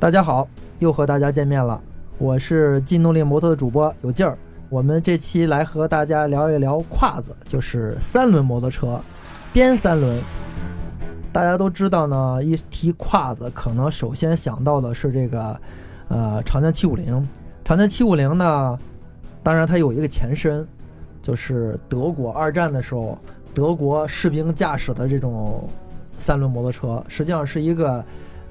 大家好，又和大家见面了，我是劲动力摩托的主播有劲儿。我们这期来和大家聊一聊胯子，就是三轮摩托车，边三轮。大家都知道呢，一提胯子，可能首先想到的是这个，呃，长江七五零。长江七五零呢，当然它有一个前身，就是德国二战的时候，德国士兵驾驶的这种三轮摩托车，实际上是一个，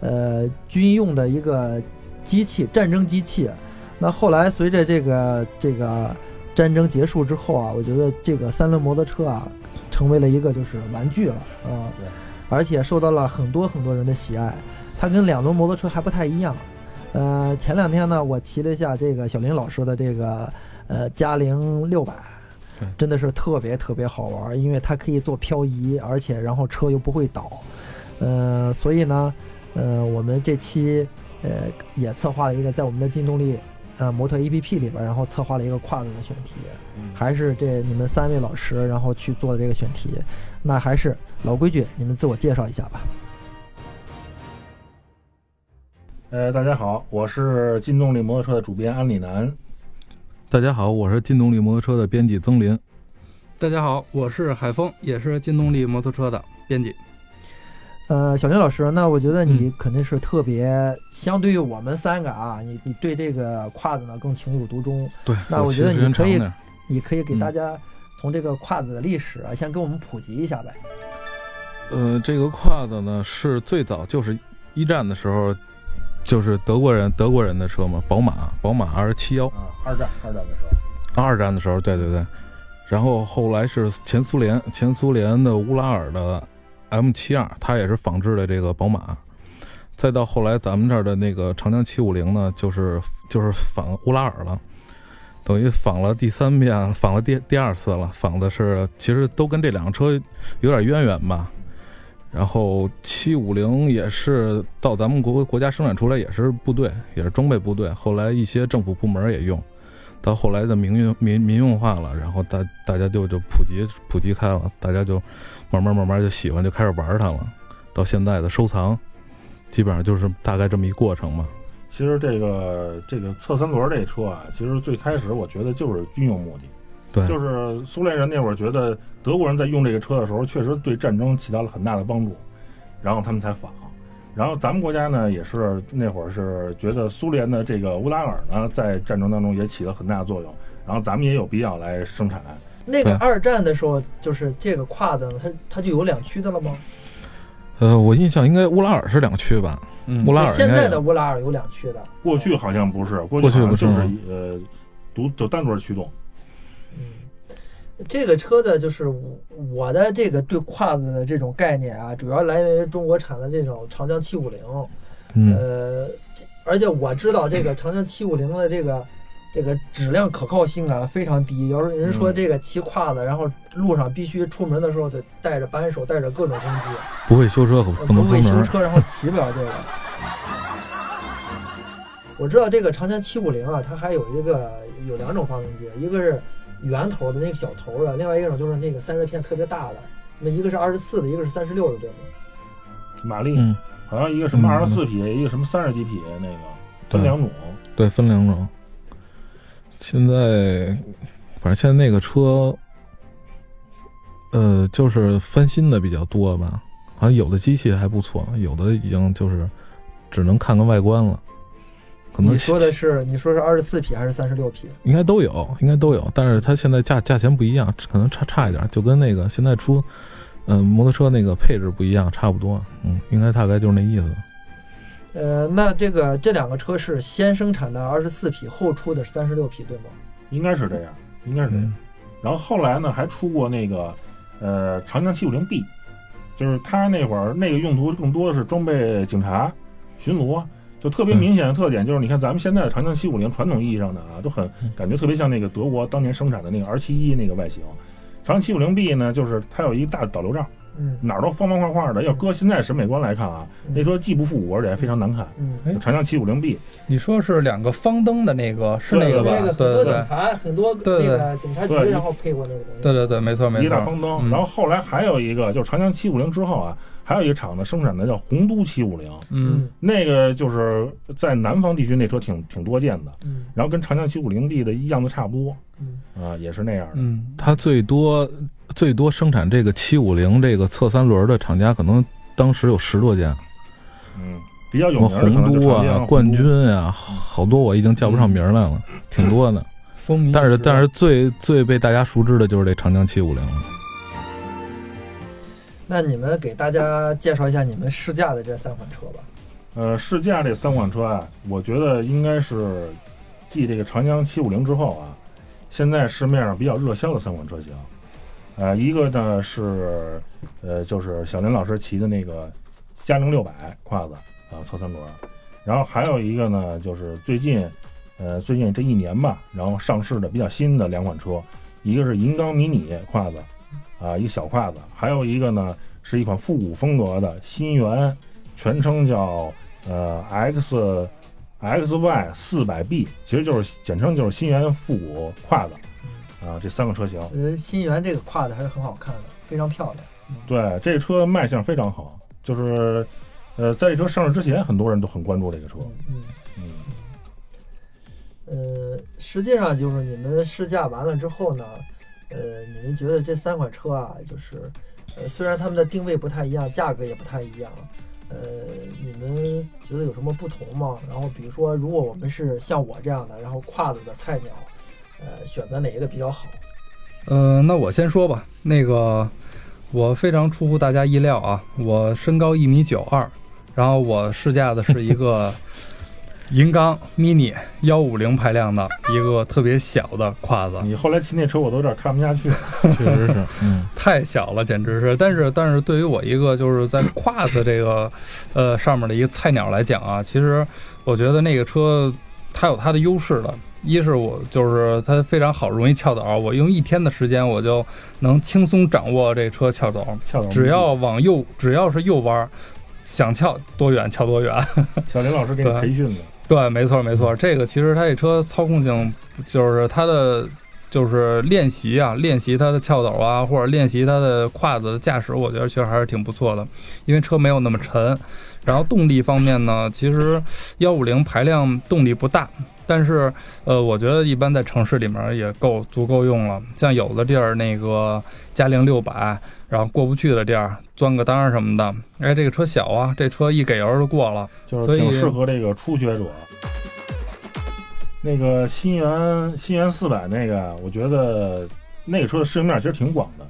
呃，军用的一个机器，战争机器。那后来随着这个这个战争结束之后啊，我觉得这个三轮摩托车啊，成为了一个就是玩具了啊。对。而且受到了很多很多人的喜爱，它跟两轮摩托车还不太一样。呃，前两天呢，我骑了一下这个小林老师的这个呃嘉陵六百，真的是特别特别好玩，因为它可以做漂移，而且然后车又不会倒。呃，所以呢，呃，我们这期呃也策划了一个在我们的劲动力呃模特 APP 里边，然后策划了一个跨度的选题，还是这你们三位老师然后去做的这个选题。那还是老规矩，你们自我介绍一下吧。呃，大家好，我是劲动力摩托车的主编安里南。大家好，我是劲动力摩托车的编辑曾林。大家好，我是海峰，也是劲动力摩托车的编辑。呃，小林老师，那我觉得你肯定是特别，相对于我们三个啊，你你对这个胯子呢更情有独钟。对，那我觉得你可以，你可以给大家。从这个胯子的历史啊，先给我们普及一下呗。呃，这个胯子呢，是最早就是一战的时候，就是德国人德国人的车嘛，宝马宝马 R 七幺啊，二战二战的时候，二战的时候，对对对。然后后来是前苏联前苏联的乌拉尔的 M 七二，它也是仿制的这个宝马。再到后来咱们这儿的那个长江七五零呢，就是就是仿乌拉尔了。等于仿了第三遍，仿了第第二次了。仿的是，其实都跟这两个车有点渊源吧。然后七五零也是到咱们国国家生产出来，也是部队，也是装备部队。后来一些政府部门也用，到后来的民用民民用化了，然后大大家就就普及普及开了，大家就慢慢慢慢就喜欢，就开始玩它了。到现在的收藏，基本上就是大概这么一过程嘛。其实这个这个侧三轮这车啊，其实最开始我觉得就是军用目的，对，就是苏联人那会儿觉得德国人在用这个车的时候，确实对战争起到了很大的帮助，然后他们才仿。然后咱们国家呢，也是那会儿是觉得苏联的这个乌拉尔呢，在战争当中也起了很大的作用，然后咱们也有必要来生产。那个二战的时候，就是这个跨的，它它就有两驱的了吗？呃，我印象应该乌拉尔是两驱吧。乌拉尔现在的乌拉尔有两驱的，过去好像不是，过去就是呃独就单轮驱动。嗯，这个车的就是我的这个对胯子的这种概念啊，主要来源于中国产的这种长江七五零。呃，而且我知道这个长江七五零的这个。这个质量可靠性啊非常低。要是人说这个骑胯子，然后路上必须出门的时候得带着扳手，带着各种工具。不会修车，不能会修车，然后骑不了这个。我知道这个长江七五零啊，它还有一个有两种发动机，一个是圆头的那个小头的，另外一种就是那个散热片特别大的。那一个是二十四的，一个是三十六的，对吗？马力，好像一个什么二十四匹，一个什么三十几匹，那个分两种。对，分两种。现在，反正现在那个车，呃，就是翻新的比较多吧。好像有的机器还不错，有的已经就是只能看个外观了。可能你说的是你说是二十四匹还是三十六匹？应该都有，应该都有。但是它现在价价钱不一样，可能差差一点，就跟那个现在出，嗯，摩托车那个配置不一样，差不多。嗯，应该大概就是那意思。呃，那这个这两个车是先生产的二十四匹，后出的是三十六匹，对吗？应该是这样，应该是这样。然后后来呢，还出过那个呃长江七五零 B，就是它那会儿那个用途更多的是装备警察巡逻，就特别明显的特点就是，你看咱们现在的长江七五零传统意义上的啊，都很感觉特别像那个德国当年生产的那个 R 七一那个外形。长江七五零 B 呢，就是它有一大导流罩，嗯哪儿都方方块块的。要搁现在审美观来看啊，嗯那车既不复古，而且还非常难看。嗯，哎长江七五零 B，你说是两个方灯的那个，是那个吧？对对对，警察，很多对对那个警察局，对然后配过那个东西。对对对，没错没错。一大方灯。嗯然后后来还有一个，就是长江七五零之后啊，还有一个厂子生产的叫洪都七五零，嗯，那个就是在南方地区那车挺挺多见的。嗯然后跟长江七五零 B 的样子差不多嗯啊，也是那样的。嗯，它最多最多生产这个七五零这个侧三轮的厂家，可能当时有十多家，嗯，比较有名的可能洪都啊、冠军啊，好多我已经叫不上名来了，挺多的。风靡。但是但是最最被大家熟知的就是这长江七五零了。那你们给大家介绍一下你们试驾的这三款车吧。呃，试驾这三款车啊，我觉得应该是继这个长江七五零之后啊，现在市面上比较热销的三款车型。呃，一个呢是呃，就是小林老师骑的那个嘉陵六百胯子啊，侧三轮。然后还有一个呢，就是最近呃最近这一年吧，然后上市的比较新的两款车，一个是银钢迷你胯子啊，一个小胯子，还有一个呢是一款复古风格的新源，全称叫呃 X X Y 四百 B，其实就是简称就是新源复古胯子啊，这三个车型。呃，新源这个胯的还是很好看的，非常漂亮。对，这车卖相非常好，就是呃在这车上市之前，很多人都很关注这个车。嗯嗯，嗯，呃，实际上就是你们试驾完了之后呢，呃，你们觉得这三款车啊，就是呃，虽然它们的定位不太一样，价格也不太一样，呃，你们觉得有什么不同吗？然后比如说，如果我们是像我这样的，然后胯子的菜鸟，呃，选择哪一个比较好？呃，那我先说吧。那个，我非常出乎大家意料啊，我身高一米九二，然后我试驾的是一个 银钢 mini 幺五零排量的一个特别小的胯子，你后来骑那车，我都有点看不下去了。确实是，嗯，太小了，简直是。但是，但是对于我一个就是在胯子这个呃上面的一个菜鸟来讲啊，其实我觉得那个车它有它的优势的。一是我就是它非常好，容易翘斗，我用一天的时间我就能轻松掌握这车翘斗，只要往右，只要是右弯，想翘多远翘多远。小林老师给你培训的，对，没错没错，这个其实它这车操控性就是它的就是练习啊，练习它的翘斗啊，或者练习它的胯子的驾驶，我觉得其实还是挺不错的，因为车没有那么沉。然后动力方面呢，其实幺五零排量动力不大，但是呃，我觉得一般在城市里面也够足够用了。像有的地儿那个嘉陵六百，然后过不去的地儿钻个裆什么的，哎，这个车小啊，这车一给油就过了。就是挺适合这个初学者。那个新源新源四百那个，我觉得那个车的适应面其实挺广的。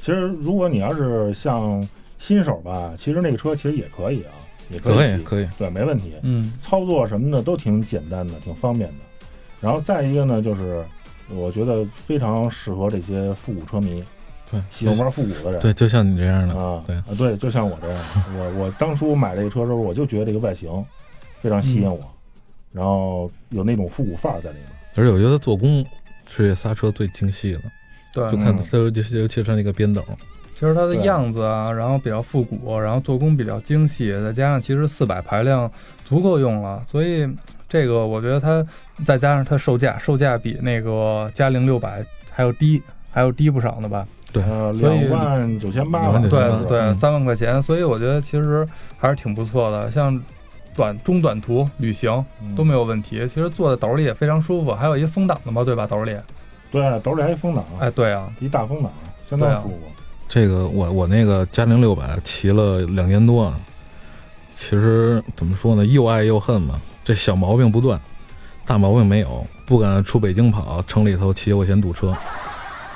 其实如果你要是像新手吧，其实那个车其实也可以啊，也可以可以，对，没问题。嗯，操作什么的都挺简单的，挺方便的。然后再一个呢，就是我觉得非常适合这些复古车迷，对，喜欢玩复古的人。对，就像你这样的，啊，对啊，对，就像我这样的，我我当初买这个车的时候，我就觉得这个外形非常吸引我，然后有那种复古范儿在里面。而且我觉得做工是这仨车最精细的，对，就看嗯它尤其尤其是它那个边斗，其实它的样子啊，然后比较复古，然后做工比较精细，再加上其实四百排量足够用了，所以这个我觉得它再加上它售价，售价比那个嘉陵六百还要低，还要低不少呢吧？对呃，所以两万九千八对对，嗯三万块钱，所以我觉得其实还是挺不错的，像短中短途旅行嗯都没有问题。其实坐在斗里也非常舒服，还有一风挡的嘛，对吧？斗里，对，斗里还一风挡，哎，对啊，一大风挡，相当舒服。这个我我那个嘉陵六百骑了两年多，其实怎么说呢，又爱又恨嘛。这小毛病不断，大毛病没有，不敢出北京跑，城里头骑我嫌堵车，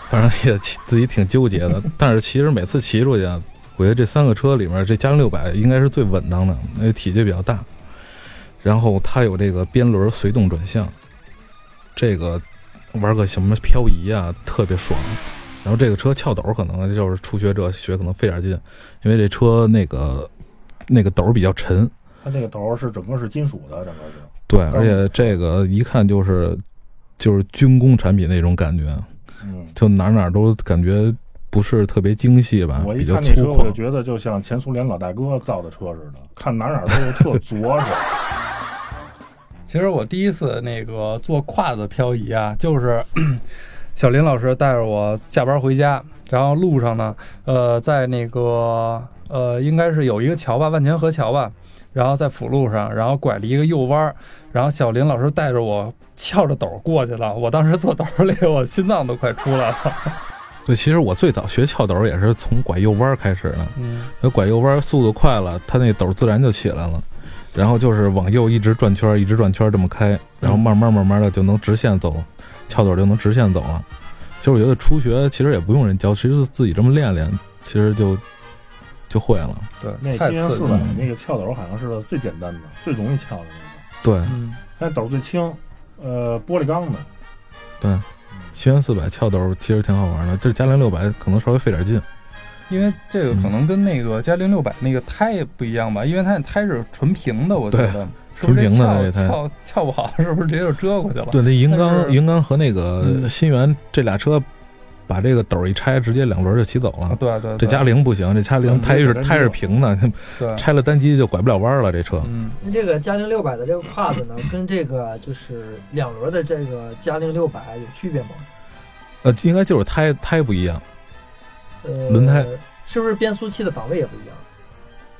反正也自己挺纠结的。但是其实每次骑出去，我觉得这三个车里面，这嘉陵六百应该是最稳当的，因为体积比较大，然后它有这个边轮随动转向，这个玩个什么漂移啊，特别爽。然后这个车翘斗可能就是初学者学可能费点劲，因为这车那个那个斗比较沉，它那个斗是整个是金属的，整个是。对，而且这个一看就是就是军工产品那种感觉，嗯，就哪哪都感觉不是特别精细吧，我一比较粗看那车，我就。觉得就像前苏联老大哥造的车似的，看哪哪都是特着实。其实我第一次那个坐胯子漂移啊，就是小林老师带着我下班回家，然后路上呢，呃，在那个呃，应该是有一个桥吧，万泉河桥吧，然后在辅路上，然后拐了一个右弯，然后小林老师带着我翘着斗过去了，我当时坐斗里，我心脏都快出来了。对，其实我最早学翘斗也是从拐右弯开始的，嗯，那拐右弯速度快了，它那斗自然就起来了，然后就是往右一直转圈，一直转圈这么开，然后慢慢慢慢的就能直线走，翘斗就能直线走了。其实我觉得初学其实也不用人教，其实自己这么练练，其实就就会了。对，那。新源四百那个翘斗好像是最简单的、最容易翘的那个，对嗯，但是斗最轻，呃，玻璃钢的。对，新元四百翘斗其实挺好玩的，这嘉陵六百可能稍微费点劲。因为这个可嗯能跟那个嘉陵六百那个胎不一样吧，因为它那胎是纯平的，我觉得纯平的这这胎翘翘翘不好，是不是直接就折过去了？对，那银但是刚银钢和那个嗯新源这俩车，把这个斗一拆，直接两轮就骑走啊，了。对对，这嘉陵不行，这嘉陵嗯胎是胎是平的，拆了单机就拐不了弯了。这车，嗯，那这个嘉陵六百的这个胯子呢，跟这个就是两轮的这个嘉陵六百有区别吗？呃，应该就是胎胎不一样，呃，轮胎是不是变速器的档位也不一样？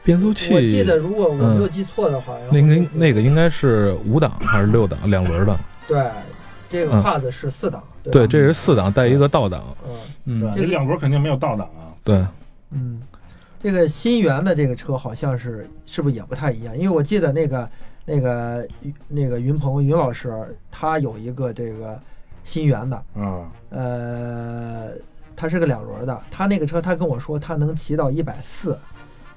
变速器。我记得如果我没有嗯记错的话，那个这那个应该是五档还是六档两轮的？对，这个嗯胯子是四档，对对，这是四档带一个倒档。嗯嗯对，那两轮肯定没有倒档啊。对，嗯，这个新源的这个车好像是是不是也不太一样？因为我记得那个那个那个云鹏云老师他有一个这个新源的，嗯，呃，它是个两轮的，他那个车他跟我说他能骑到一百四，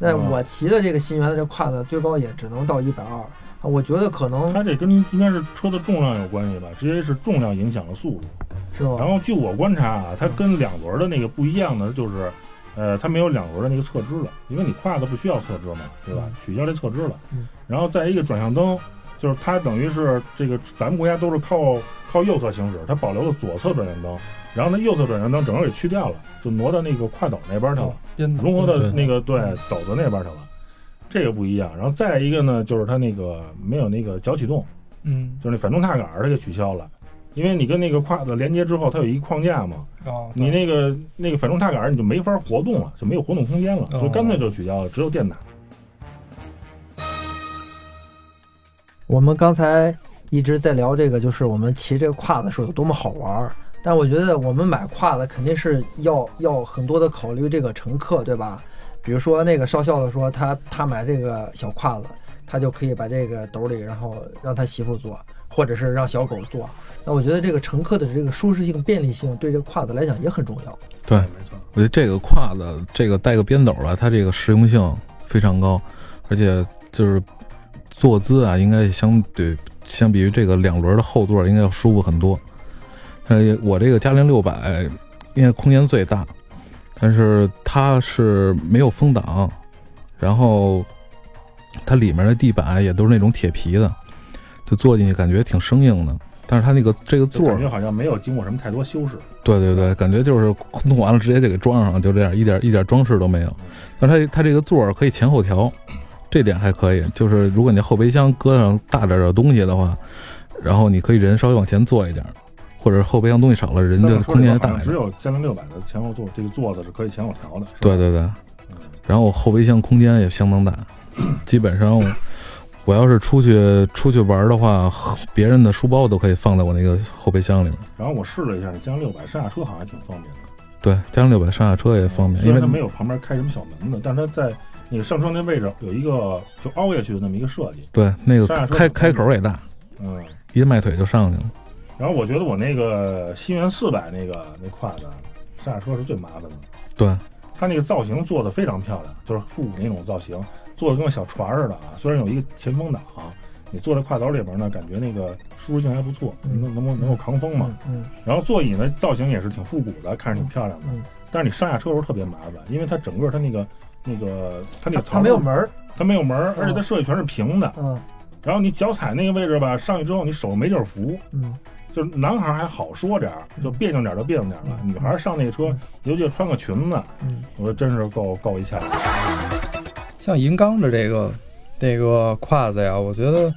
那嗯我骑的这个新源的这胯子最高也只能到一百二，啊我觉得可能它这跟应该是车的重量有关系吧，直接是重量影响了速度。是吧？然后据我观察啊，它跟两轮的那个不一样的就是，呃，它没有两轮的那个侧支了，因为你胯子不需要侧支嘛，对吧？取消这侧支了。嗯然后再一个转向灯，就是它等于是这个咱们国家都是靠靠右侧行驶，它保留了左侧转向灯，然后呢右侧转向灯整个给去掉了，就挪到那个跨斗那边去了，融合到那个对斗子那边去了。这个不一样，然后再一个呢，就是它那个没有那个脚启动，嗯就是那反动踏杆它给取消了，因为你跟那个跨子连接之后，它有一框架嘛，哦，你那个那个反动踏杆你就没法活动了，就没有活动空间了，哦所以干脆就取消了，只有电打。我们刚才一直在聊这个，就是我们骑这个胯子时候有多么好玩儿。但我觉得我们买胯子肯定是要要很多的考虑这个乘客，对吧？比如说那个少校的说他他买这个小胯子，他就可以把这个兜里，然后让他媳妇坐，或者是让小狗坐。那我觉得这个乘客的这个舒适性、便利性对这个胯子来讲也很重要。对没错。我觉得这个胯子，这个带个边斗吧，它这个实用性非常高，而且就是坐姿啊，应该相对相比于这个两轮的后座，应该要舒服很多。呃，我这个嘉陵六百，因为空间最大，但是它是没有风挡，然后它里面的地板也都是那种铁皮的，就坐进去感觉挺生硬的。但是它那个这个座儿感觉好像没有经过什么太多修饰。对对对，感觉就是弄完了直接就给装上，就这样，一点一点装饰都没有。但它它这个座儿可以前后调，这点还可以。就是如果你后备箱搁上大点儿的东西的话，然后你可以人稍微往前坐一点儿，或者后备箱东西少了，人就空间就大一点。只有嘉陵六百的前后座这个座子是可以前后调的。对，对对，嗯然后后备箱空间也相当大，基本上我要是出去出去玩的话，别人的书包都可以放在我那个后备箱里面。然后我试了一下，嘉陵六百上下车好像还挺方便的。对，嘉陵六百上下车也方便，因为它没有旁边开什么小门的，但是它在那个上车那位置有一个就凹下去的那么一个设计。对那个上下车开开口也大，嗯，一迈腿就上去了。然后我觉得我那个新源四百那个那胯子上下车是最麻烦的。对，它那个造型做的非常漂亮，就是复古那种造型，做的跟个小船似的啊。虽然有一个前风挡，你坐在胯斗里边呢，感觉那个舒适性还不错，嗯能能够能够扛风嘛。嗯然后座椅呢造型也是挺复古的，看着挺漂亮的。嗯，但是你上下车的时候特别麻烦，因为它整个它那个那个它那个它没有门儿。它没有门儿，而且它设计全是平的。嗯然后你脚踩那个位置吧，上去之后你手没地儿扶，嗯就是男孩还好说点儿，就别扭点儿就别扭点儿了。女孩上那个车，尤其是穿个裙子，嗯我说真是够够一呛。像银钢的这个这个胯子呀，我觉得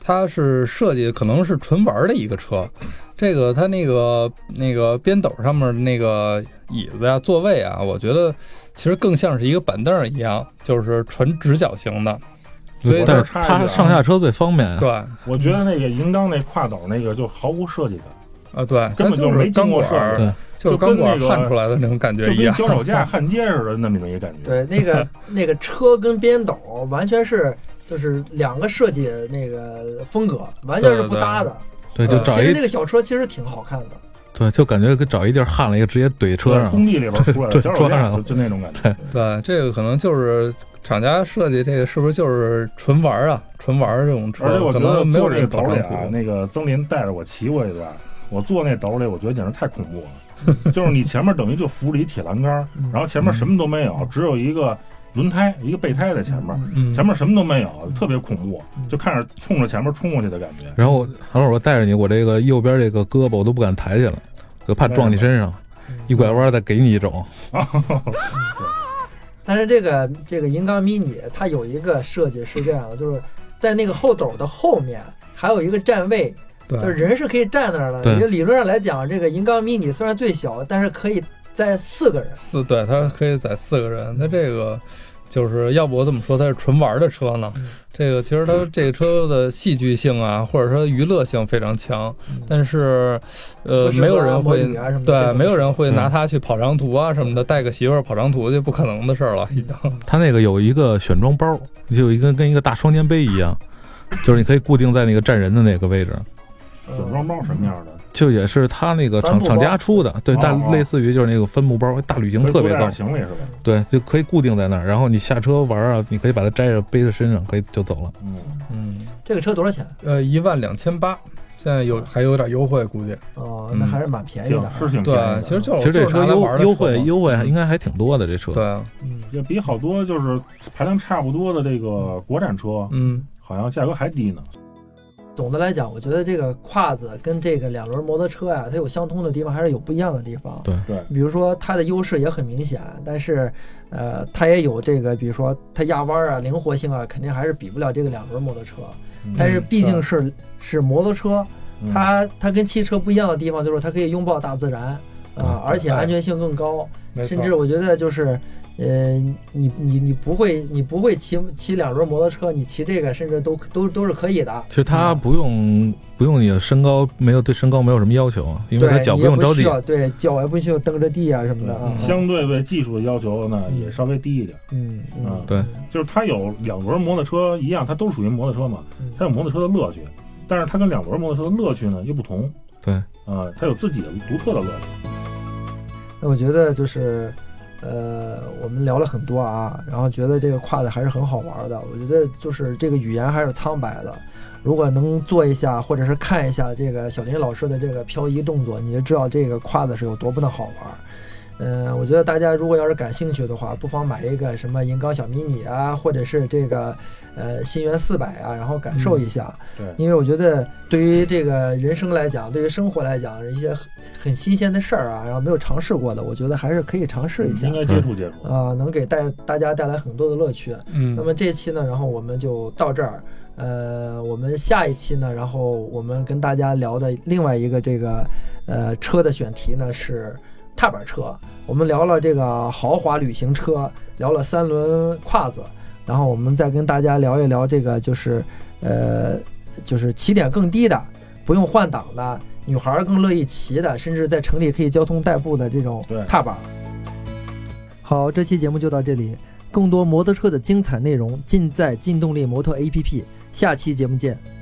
它是设计可能是纯玩儿的一个车。这个它那个那个边斗上面那个椅子呀、座位啊，我觉得其实更像是一个板凳儿一样，就是纯直角型的。所以但是它上下车最方便呀。对我觉得那个银钢那跨斗那个就毫无设计感，啊，对，根本就是没经过事儿设计，就跟那个焊出来的那种感觉就跟一样。脚手架 焊接似的那么一个感觉。对，那个 那个车跟边斗完全是就是两个设计那个风格，完全是不搭的。对，就呃找一其实那个小车其实挺好看的。对，就感觉跟找一地儿焊了一个，直接怼车上。工地里边出来的对装上架就就那种感觉。对，这个可能就是厂家设计这个是不是就是纯玩儿啊？纯玩儿这种车，而且我觉得没有坐这个斗里啊，那个曾林带着我骑过一段，我坐那斗里，我觉得简直太恐怖了。就是你前面等于就扶着一铁栏杆，嗯然后前面什么都没有，只有一个轮胎，一个备胎在前面，嗯，前面什么都没有，特别恐怖，就看着冲着前面冲过去的感觉。然后韩老师我带着你，我这个右边这个胳膊我都不敢抬起来，就怕撞你身上，一拐弯再给你一种。但是这个这个银钢 mini 它有一个设计是这样的，就是在那个后斗的后面还有一个站位，就是人是可以站那儿的。就理论上来讲，这个银钢 mini 虽然最小，但是可以载四个人。四对，它可以载四个人。它这个就是要不我怎么说它是纯玩的车呢？嗯这个其实它这个车的戏剧性啊，或者说娱乐性非常强，但是呃，没有人会对，没有人会嗯拿它去跑长途啊什么的，带个媳妇儿跑长途就不可能的事儿了，已经。它那个有一个选装包，就有一个跟一个大双肩背一样，就是你可以固定在那个站人的那个位置，选装包什么样的？就也是他那个厂厂家出的，对，但类似于就是那个帆布包，大旅行特别高可以多带点，行李是吧？对，就可以固定在那儿，然后你下车玩啊，你可以把它摘着背在身上，可以就走了。嗯，嗯，这个车多少钱？呃，一万两千八，现在有还有点优惠，估计。哦，嗯那还是蛮便宜的。是挺便宜对，的。其实就其实这车优优惠优惠应该还挺多的，这车。对，啊嗯，也比好多就是排量差不多的这个国产车，嗯，好像价格还低呢。总的来讲，我觉得这个胯子跟这个两轮摩托车呀、它有相通的地方，还是有不一样的地方。对对，比如说它的优势也很明显，但是，呃，它也有这个，比如说它压弯啊、灵活性啊，肯定还是比不了这个两轮摩托车。嗯但是毕竟是是摩托车，嗯它它跟汽车不一样的地方就是它可以拥抱大自然啊、对而且安全性更高。甚至我觉得就是，呃，你你你不会你不会骑骑两轮摩托车，你骑这个甚至都都都是可以的。其实它不用不用你的身高，没有对身高没有什么要求，因为对，它脚不用着地。对，脚也不需要蹬着地啊什么的啊。相对对技术的要求呢也稍微低一点。嗯嗯嗯，对就是它有两轮摩托车一样，它都属于摩托车嘛，嗯它有摩托车的乐趣，但是它跟两轮摩托车的乐趣呢又不同对，啊，它有自己的独特的乐趣。那我觉得就是，呃，我们聊了很多啊，然后觉得这个跨的还是很好玩的。我觉得就是这个语言还是苍白的，如果能做一下或者是看一下这个小林老师的这个漂移动作，你就知道这个跨的是有多么的好玩。嗯，我觉得大家如果要是感兴趣的话，不妨买一个什么银钢小迷你啊，或者是这个呃新源四百啊，然后感受一下。对，因为我觉得对于这个人生来讲，对于生活来讲，一些很很新鲜的事儿啊，然后没有尝试过的，我觉得还是可以尝试一下应该接触接触。啊、能给带大家带来很多的乐趣。嗯，那么这期呢，然后我们就到这儿。呃，我们下一期呢，然后我们跟大家聊的另外一个这个呃车的选题呢是踏板车。我们聊了这个豪华旅行车，聊了三轮胯子，然后我们再跟大家聊一聊这个就是呃就是起点更低的，不用换挡的，女孩儿更乐意骑的，甚至在城里可以交通代步的这种踏板。好，这期节目就到这里。更多摩托车的精彩内容尽在劲动力摩托 APP，下期节目见。